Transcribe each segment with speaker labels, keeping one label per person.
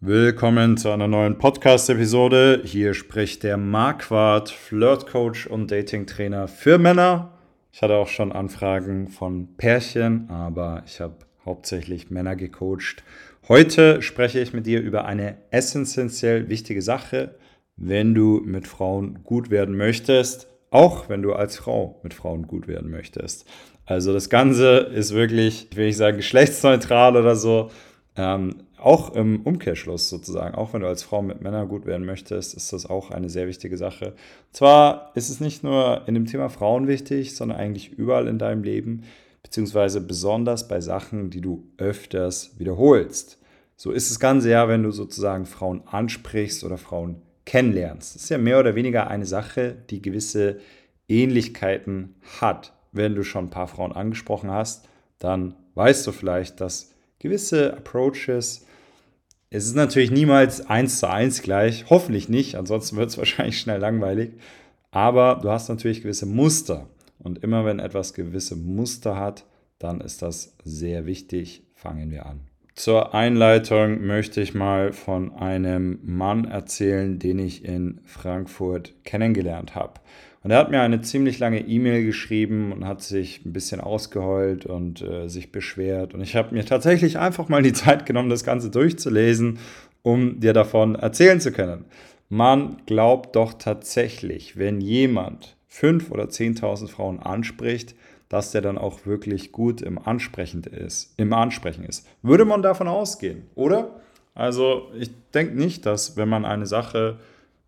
Speaker 1: Willkommen zu einer neuen Podcast-Episode. Hier spricht der Marquardt, Flirt-Coach und Dating-Trainer für Männer. Ich hatte auch schon Anfragen von Pärchen, aber ich habe hauptsächlich Männer gecoacht. Heute spreche ich mit dir über eine essentiell wichtige Sache, wenn du mit Frauen gut werden möchtest, auch wenn du als Frau mit Frauen gut werden möchtest. Also das Ganze ist wirklich, ich will nicht sagen geschlechtsneutral oder so, ähm, auch im Umkehrschluss sozusagen, auch wenn du als Frau mit Männern gut werden möchtest, ist das auch eine sehr wichtige Sache. zwar ist es nicht nur in dem Thema Frauen wichtig, sondern eigentlich überall in deinem Leben, beziehungsweise besonders bei Sachen, die du öfters wiederholst. So ist das Ganze ja, wenn du sozusagen Frauen ansprichst oder Frauen kennenlernst. Das ist ja mehr oder weniger eine Sache, die gewisse Ähnlichkeiten hat. Wenn du schon ein paar Frauen angesprochen hast, dann weißt du vielleicht, dass gewisse Approaches es ist natürlich niemals eins zu eins gleich, hoffentlich nicht, ansonsten wird es wahrscheinlich schnell langweilig. Aber du hast natürlich gewisse Muster. Und immer wenn etwas gewisse Muster hat, dann ist das sehr wichtig. Fangen wir an. Zur Einleitung möchte ich mal von einem Mann erzählen, den ich in Frankfurt kennengelernt habe. Und er hat mir eine ziemlich lange E-Mail geschrieben und hat sich ein bisschen ausgeheult und äh, sich beschwert. Und ich habe mir tatsächlich einfach mal die Zeit genommen, das Ganze durchzulesen, um dir davon erzählen zu können. Man glaubt doch tatsächlich, wenn jemand 5.000 oder 10.000 Frauen anspricht, dass der dann auch wirklich gut im Ansprechen ist, im Ansprechen ist. Würde man davon ausgehen, oder? Also ich denke nicht, dass wenn man eine Sache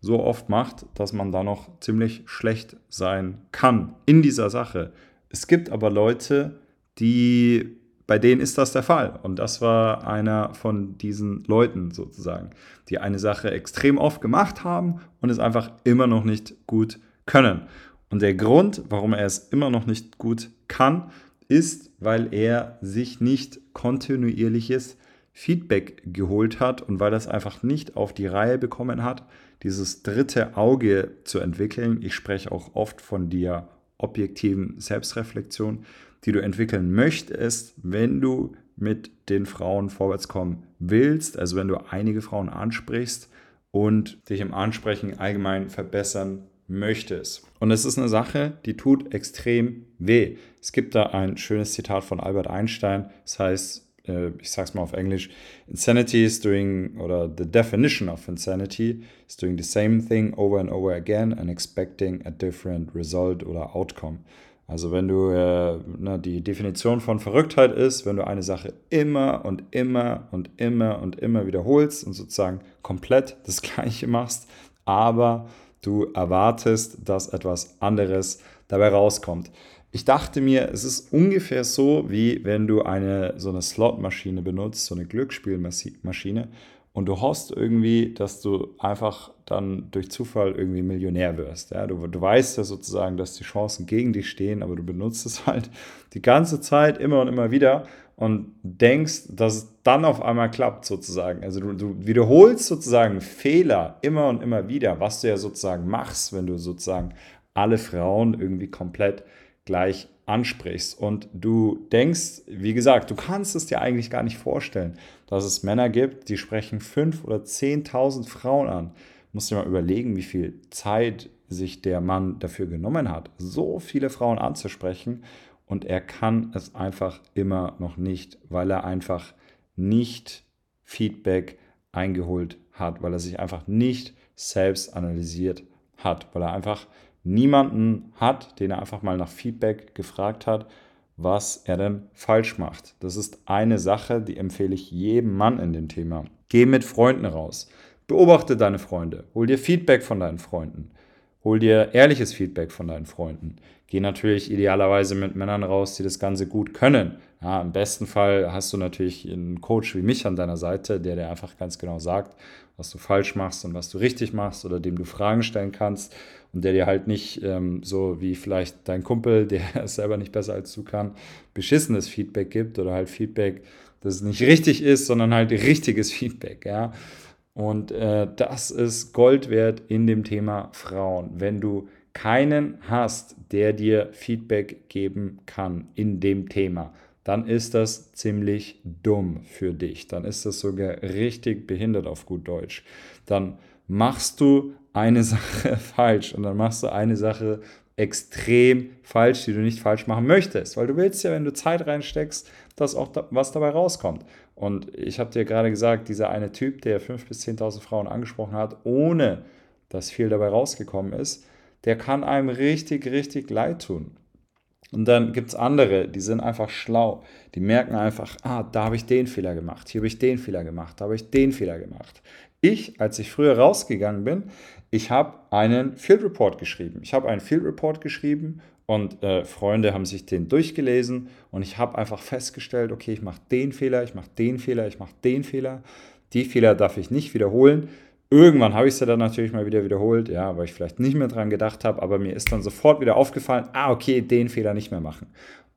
Speaker 1: so oft macht, dass man da noch ziemlich schlecht sein kann in dieser Sache. Es gibt aber Leute, die bei denen ist das der Fall. Und das war einer von diesen Leuten sozusagen, die eine Sache extrem oft gemacht haben und es einfach immer noch nicht gut können. Und der Grund, warum er es immer noch nicht gut kann, ist, weil er sich nicht kontinuierliches Feedback geholt hat und weil es einfach nicht auf die Reihe bekommen hat, dieses dritte Auge zu entwickeln. Ich spreche auch oft von der objektiven Selbstreflexion, die du entwickeln möchtest, wenn du mit den Frauen vorwärts kommen willst, also wenn du einige Frauen ansprichst und dich im Ansprechen allgemein verbessern möchtest. Und es ist eine Sache, die tut extrem weh. Es gibt da ein schönes Zitat von Albert Einstein, das heißt, äh, ich sag's mal auf Englisch, Insanity is doing, oder the definition of insanity is doing the same thing over and over again and expecting a different result oder outcome. Also wenn du, äh, na, die Definition von Verrücktheit ist, wenn du eine Sache immer und immer und immer und immer wiederholst und sozusagen komplett das gleiche machst, aber du erwartest, dass etwas anderes dabei rauskommt. Ich dachte mir, es ist ungefähr so, wie wenn du eine so eine Slotmaschine benutzt, so eine Glücksspielmaschine und du hoffst irgendwie, dass du einfach dann durch Zufall irgendwie Millionär wirst. Ja? Du, du weißt ja sozusagen, dass die Chancen gegen dich stehen, aber du benutzt es halt die ganze Zeit immer und immer wieder und denkst, dass es dann auf einmal klappt sozusagen. Also du, du wiederholst sozusagen Fehler immer und immer wieder, was du ja sozusagen machst, wenn du sozusagen alle Frauen irgendwie komplett gleich ansprichst. Und du denkst, wie gesagt, du kannst es dir eigentlich gar nicht vorstellen, dass es Männer gibt, die sprechen fünf oder zehntausend Frauen an. Du musst dir mal überlegen, wie viel Zeit sich der Mann dafür genommen hat, so viele Frauen anzusprechen. Und er kann es einfach immer noch nicht, weil er einfach nicht Feedback eingeholt hat, weil er sich einfach nicht selbst analysiert hat, weil er einfach niemanden hat, den er einfach mal nach Feedback gefragt hat, was er denn falsch macht. Das ist eine Sache, die empfehle ich jedem Mann in dem Thema. Geh mit Freunden raus. Beobachte deine Freunde. Hol dir Feedback von deinen Freunden. Hol dir ehrliches Feedback von deinen Freunden. Geh natürlich idealerweise mit Männern raus, die das Ganze gut können. Ja, Im besten Fall hast du natürlich einen Coach wie mich an deiner Seite, der dir einfach ganz genau sagt, was du falsch machst und was du richtig machst oder dem du Fragen stellen kannst und der dir halt nicht ähm, so wie vielleicht dein Kumpel, der es selber nicht besser als du kann, beschissenes Feedback gibt oder halt Feedback, das nicht richtig ist, sondern halt richtiges Feedback, ja. Und äh, das ist Gold wert in dem Thema Frauen. Wenn du keinen hast, der dir Feedback geben kann in dem Thema, dann ist das ziemlich dumm für dich. Dann ist das sogar richtig behindert auf gut Deutsch. Dann machst du eine Sache falsch und dann machst du eine Sache extrem falsch, die du nicht falsch machen möchtest, weil du willst ja, wenn du Zeit reinsteckst, dass auch da, was dabei rauskommt. Und ich habe dir gerade gesagt, dieser eine Typ, der 5.000 bis 10.000 Frauen angesprochen hat, ohne dass viel dabei rausgekommen ist, der kann einem richtig, richtig leid tun. Und dann gibt es andere, die sind einfach schlau. Die merken einfach, ah, da habe ich den Fehler gemacht, hier habe ich den Fehler gemacht, da habe ich den Fehler gemacht. Ich, als ich früher rausgegangen bin, ich habe einen Field Report geschrieben. Ich habe einen Field Report geschrieben und äh, Freunde haben sich den durchgelesen und ich habe einfach festgestellt, okay, ich mache den Fehler, ich mache den Fehler, ich mache den Fehler. Die Fehler darf ich nicht wiederholen. Irgendwann habe ich sie dann natürlich mal wieder wiederholt, ja, weil ich vielleicht nicht mehr dran gedacht habe, aber mir ist dann sofort wieder aufgefallen, ah, okay, den Fehler nicht mehr machen.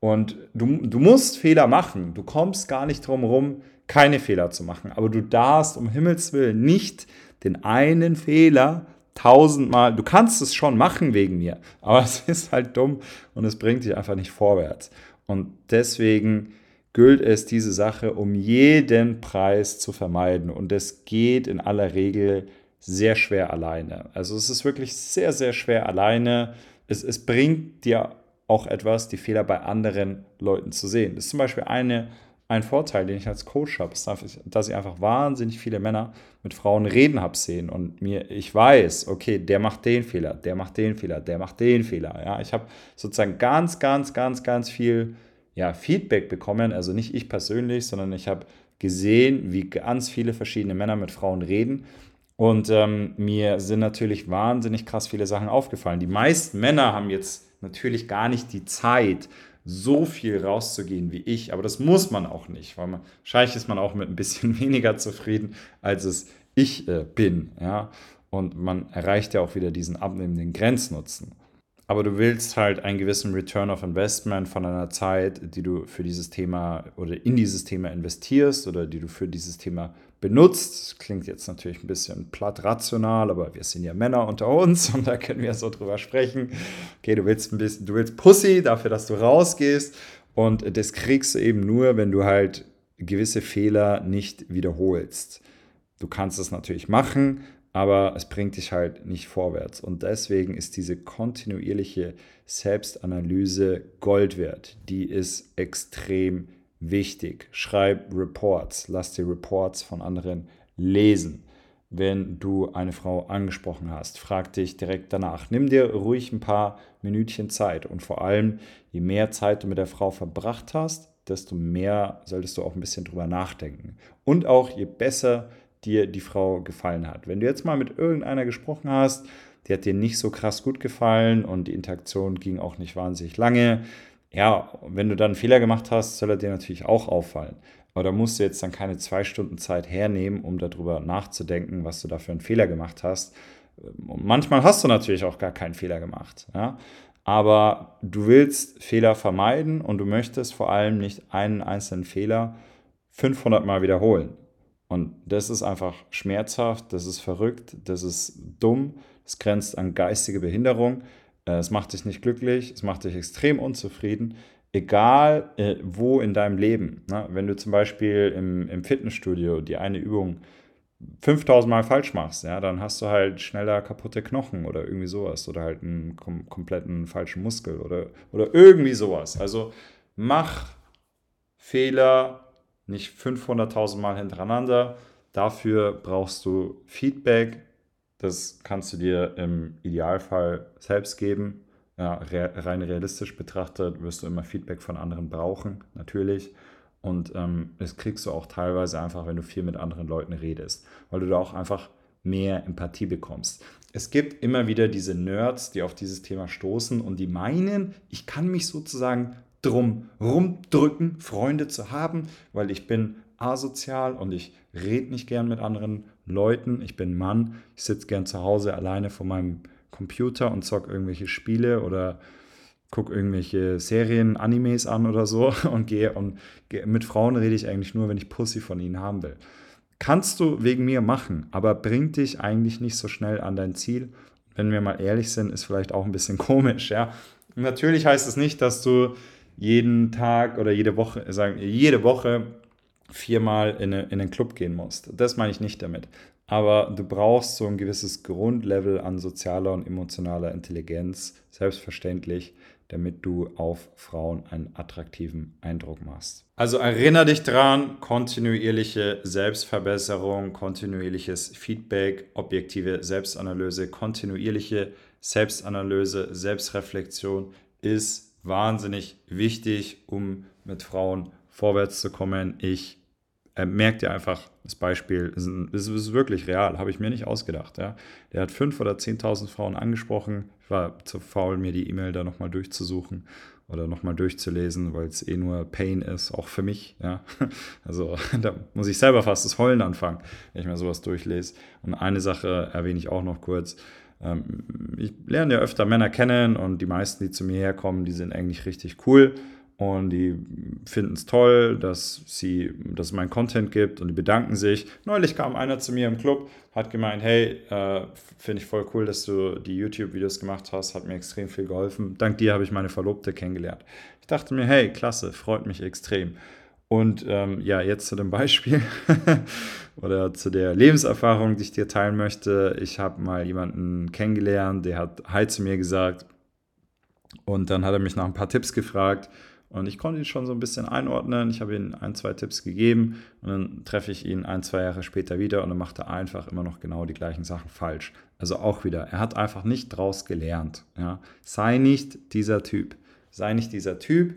Speaker 1: Und du, du musst Fehler machen. Du kommst gar nicht drum herum, keine Fehler zu machen. Aber du darfst um Himmels Willen nicht den einen Fehler tausendmal, du kannst es schon machen wegen mir, aber es ist halt dumm und es bringt dich einfach nicht vorwärts. Und deswegen gilt es, diese Sache um jeden Preis zu vermeiden. Und es geht in aller Regel sehr schwer alleine. Also es ist wirklich sehr, sehr schwer alleine. Es, es bringt dir auch etwas, die Fehler bei anderen Leuten zu sehen. Das ist zum Beispiel eine ein Vorteil, den ich als Coach habe, ist, dass ich einfach wahnsinnig viele Männer mit Frauen reden habe sehen und mir, ich weiß, okay, der macht den Fehler, der macht den Fehler, der macht den Fehler. Ja, ich habe sozusagen ganz, ganz, ganz, ganz viel ja, Feedback bekommen, also nicht ich persönlich, sondern ich habe gesehen, wie ganz viele verschiedene Männer mit Frauen reden. Und ähm, mir sind natürlich wahnsinnig krass viele Sachen aufgefallen. Die meisten Männer haben jetzt natürlich gar nicht die Zeit, so viel rauszugehen wie ich, aber das muss man auch nicht, weil man, wahrscheinlich ist man auch mit ein bisschen weniger zufrieden, als es ich äh, bin, ja. Und man erreicht ja auch wieder diesen abnehmenden Grenznutzen. Aber du willst halt einen gewissen Return of Investment von einer Zeit, die du für dieses Thema oder in dieses Thema investierst oder die du für dieses Thema benutzt. Das klingt jetzt natürlich ein bisschen platt rational, aber wir sind ja Männer unter uns und da können wir so drüber sprechen. Okay, du willst ein bisschen, du willst Pussy dafür, dass du rausgehst und das kriegst du eben nur, wenn du halt gewisse Fehler nicht wiederholst. Du kannst es natürlich machen, aber es bringt dich halt nicht vorwärts. Und deswegen ist diese kontinuierliche Selbstanalyse Gold wert. Die ist extrem wichtig. Schreib Reports, lass die Reports von anderen lesen. Wenn du eine Frau angesprochen hast, frag dich direkt danach. Nimm dir ruhig ein paar Minütchen Zeit und vor allem, je mehr Zeit du mit der Frau verbracht hast, desto mehr solltest du auch ein bisschen drüber nachdenken. Und auch je besser dir die Frau gefallen hat. Wenn du jetzt mal mit irgendeiner gesprochen hast, die hat dir nicht so krass gut gefallen und die Interaktion ging auch nicht wahnsinnig lange, ja, wenn du dann einen Fehler gemacht hast, soll er dir natürlich auch auffallen. Aber da musst du jetzt dann keine zwei Stunden Zeit hernehmen, um darüber nachzudenken, was du da für einen Fehler gemacht hast. Und manchmal hast du natürlich auch gar keinen Fehler gemacht. Ja? Aber du willst Fehler vermeiden und du möchtest vor allem nicht einen einzelnen Fehler 500 Mal wiederholen. Und das ist einfach schmerzhaft, das ist verrückt, das ist dumm, das grenzt an geistige Behinderung. Äh, es macht dich nicht glücklich, es macht dich extrem unzufrieden, egal äh, wo in deinem Leben. Ne? Wenn du zum Beispiel im, im Fitnessstudio die eine Übung 5000 Mal falsch machst, ja, dann hast du halt schneller kaputte Knochen oder irgendwie sowas oder halt einen kom kompletten falschen Muskel oder, oder irgendwie sowas. Also mach Fehler nicht 500.000 Mal hintereinander. Dafür brauchst du Feedback, das kannst du dir im Idealfall selbst geben. Ja, rein realistisch betrachtet wirst du immer Feedback von anderen brauchen, natürlich. Und ähm, das kriegst du auch teilweise einfach, wenn du viel mit anderen Leuten redest, weil du da auch einfach mehr Empathie bekommst. Es gibt immer wieder diese Nerds, die auf dieses Thema stoßen und die meinen, ich kann mich sozusagen drum rumdrücken, Freunde zu haben, weil ich bin asozial und ich rede nicht gern mit anderen Leuten. Ich bin Mann, ich sitze gern zu Hause alleine vor meinem Computer und zock irgendwelche Spiele oder gucke irgendwelche Serien, Animes an oder so und gehe und mit Frauen rede ich eigentlich nur, wenn ich Pussy von ihnen haben will. Kannst du wegen mir machen, aber bringt dich eigentlich nicht so schnell an dein Ziel. Wenn wir mal ehrlich sind, ist vielleicht auch ein bisschen komisch, ja. natürlich heißt es nicht, dass du jeden Tag oder jede Woche, sagen, jede Woche viermal in, eine, in einen Club gehen musst. Das meine ich nicht damit. Aber du brauchst so ein gewisses Grundlevel an sozialer und emotionaler Intelligenz, selbstverständlich, damit du auf Frauen einen attraktiven Eindruck machst. Also erinnere dich dran, kontinuierliche Selbstverbesserung, kontinuierliches Feedback, objektive Selbstanalyse, kontinuierliche Selbstanalyse, Selbstreflexion ist wahnsinnig wichtig, um mit Frauen vorwärts zu kommen. Ich er merkt ja einfach, das Beispiel ist, ist, ist wirklich real, habe ich mir nicht ausgedacht. Ja. Der hat fünf oder 10.000 Frauen angesprochen. Ich war zu faul, mir die E-Mail da nochmal durchzusuchen oder nochmal durchzulesen, weil es eh nur Pain ist, auch für mich. Ja. Also da muss ich selber fast das Heulen anfangen, wenn ich mir sowas durchlese. Und eine Sache erwähne ich auch noch kurz. Ähm, ich lerne ja öfter Männer kennen und die meisten, die zu mir herkommen, die sind eigentlich richtig cool und die finden es toll, dass, sie, dass es meinen Content gibt und die bedanken sich. Neulich kam einer zu mir im Club, hat gemeint, hey, äh, finde ich voll cool, dass du die YouTube-Videos gemacht hast, hat mir extrem viel geholfen. Dank dir habe ich meine Verlobte kennengelernt. Ich dachte mir, hey, klasse, freut mich extrem. Und ähm, ja, jetzt zu dem Beispiel oder zu der Lebenserfahrung, die ich dir teilen möchte. Ich habe mal jemanden kennengelernt, der hat Hi zu mir gesagt und dann hat er mich nach ein paar Tipps gefragt und ich konnte ihn schon so ein bisschen einordnen. Ich habe ihm ein, zwei Tipps gegeben und dann treffe ich ihn ein, zwei Jahre später wieder und dann macht er einfach immer noch genau die gleichen Sachen falsch. Also auch wieder, er hat einfach nicht draus gelernt. Ja. Sei nicht dieser Typ. Sei nicht dieser Typ.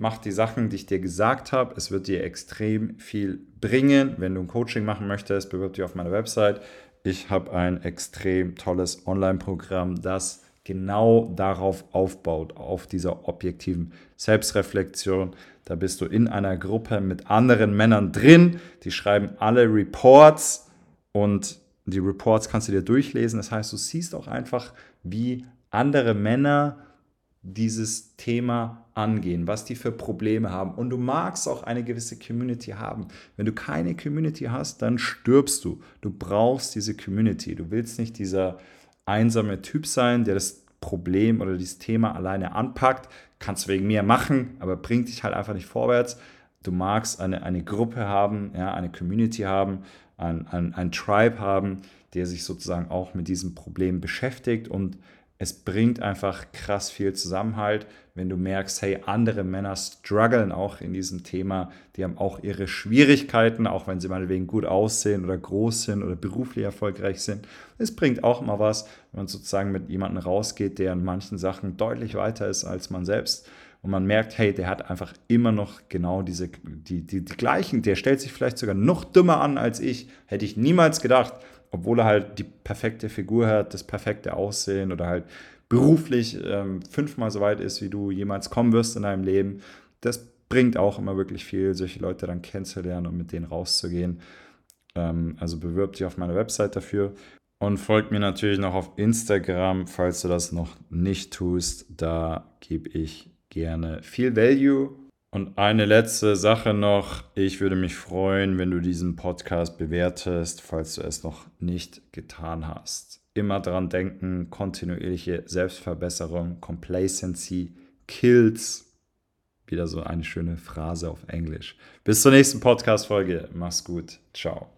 Speaker 1: Mach die Sachen, die ich dir gesagt habe. Es wird dir extrem viel bringen. Wenn du ein Coaching machen möchtest, bewirb dich auf meiner Website. Ich habe ein extrem tolles Online-Programm, das genau darauf aufbaut, auf dieser objektiven Selbstreflexion. Da bist du in einer Gruppe mit anderen Männern drin, die schreiben alle Reports und die Reports kannst du dir durchlesen. Das heißt, du siehst auch einfach, wie andere Männer dieses Thema angehen, was die für Probleme haben. Und du magst auch eine gewisse Community haben. Wenn du keine Community hast, dann stirbst du. Du brauchst diese Community. Du willst nicht dieser einsame Typ sein, der das Problem oder dieses Thema alleine anpackt. Kannst wegen mir machen, aber bringt dich halt einfach nicht vorwärts. Du magst eine, eine Gruppe haben, ja, eine Community haben, ein, ein, ein Tribe haben, der sich sozusagen auch mit diesem Problem beschäftigt und es bringt einfach krass viel Zusammenhalt, wenn du merkst, hey, andere Männer strugglen auch in diesem Thema, die haben auch ihre Schwierigkeiten, auch wenn sie meinetwegen gut aussehen oder groß sind oder beruflich erfolgreich sind. Es bringt auch mal was, wenn man sozusagen mit jemandem rausgeht, der in manchen Sachen deutlich weiter ist als man selbst. Und man merkt, hey, der hat einfach immer noch genau diese, die, die, die gleichen, der stellt sich vielleicht sogar noch dümmer an als ich, hätte ich niemals gedacht obwohl er halt die perfekte Figur hat, das perfekte Aussehen oder halt beruflich ähm, fünfmal so weit ist, wie du jemals kommen wirst in deinem Leben. Das bringt auch immer wirklich viel, solche Leute dann kennenzulernen und mit denen rauszugehen. Ähm, also bewirb dich auf meiner Website dafür und folgt mir natürlich noch auf Instagram, falls du das noch nicht tust. Da gebe ich gerne viel Value und eine letzte Sache noch. Ich würde mich freuen, wenn du diesen Podcast bewertest, falls du es noch nicht getan hast. Immer daran denken, kontinuierliche Selbstverbesserung, Complacency kills. Wieder so eine schöne Phrase auf Englisch. Bis zur nächsten Podcast-Folge. Mach's gut. Ciao.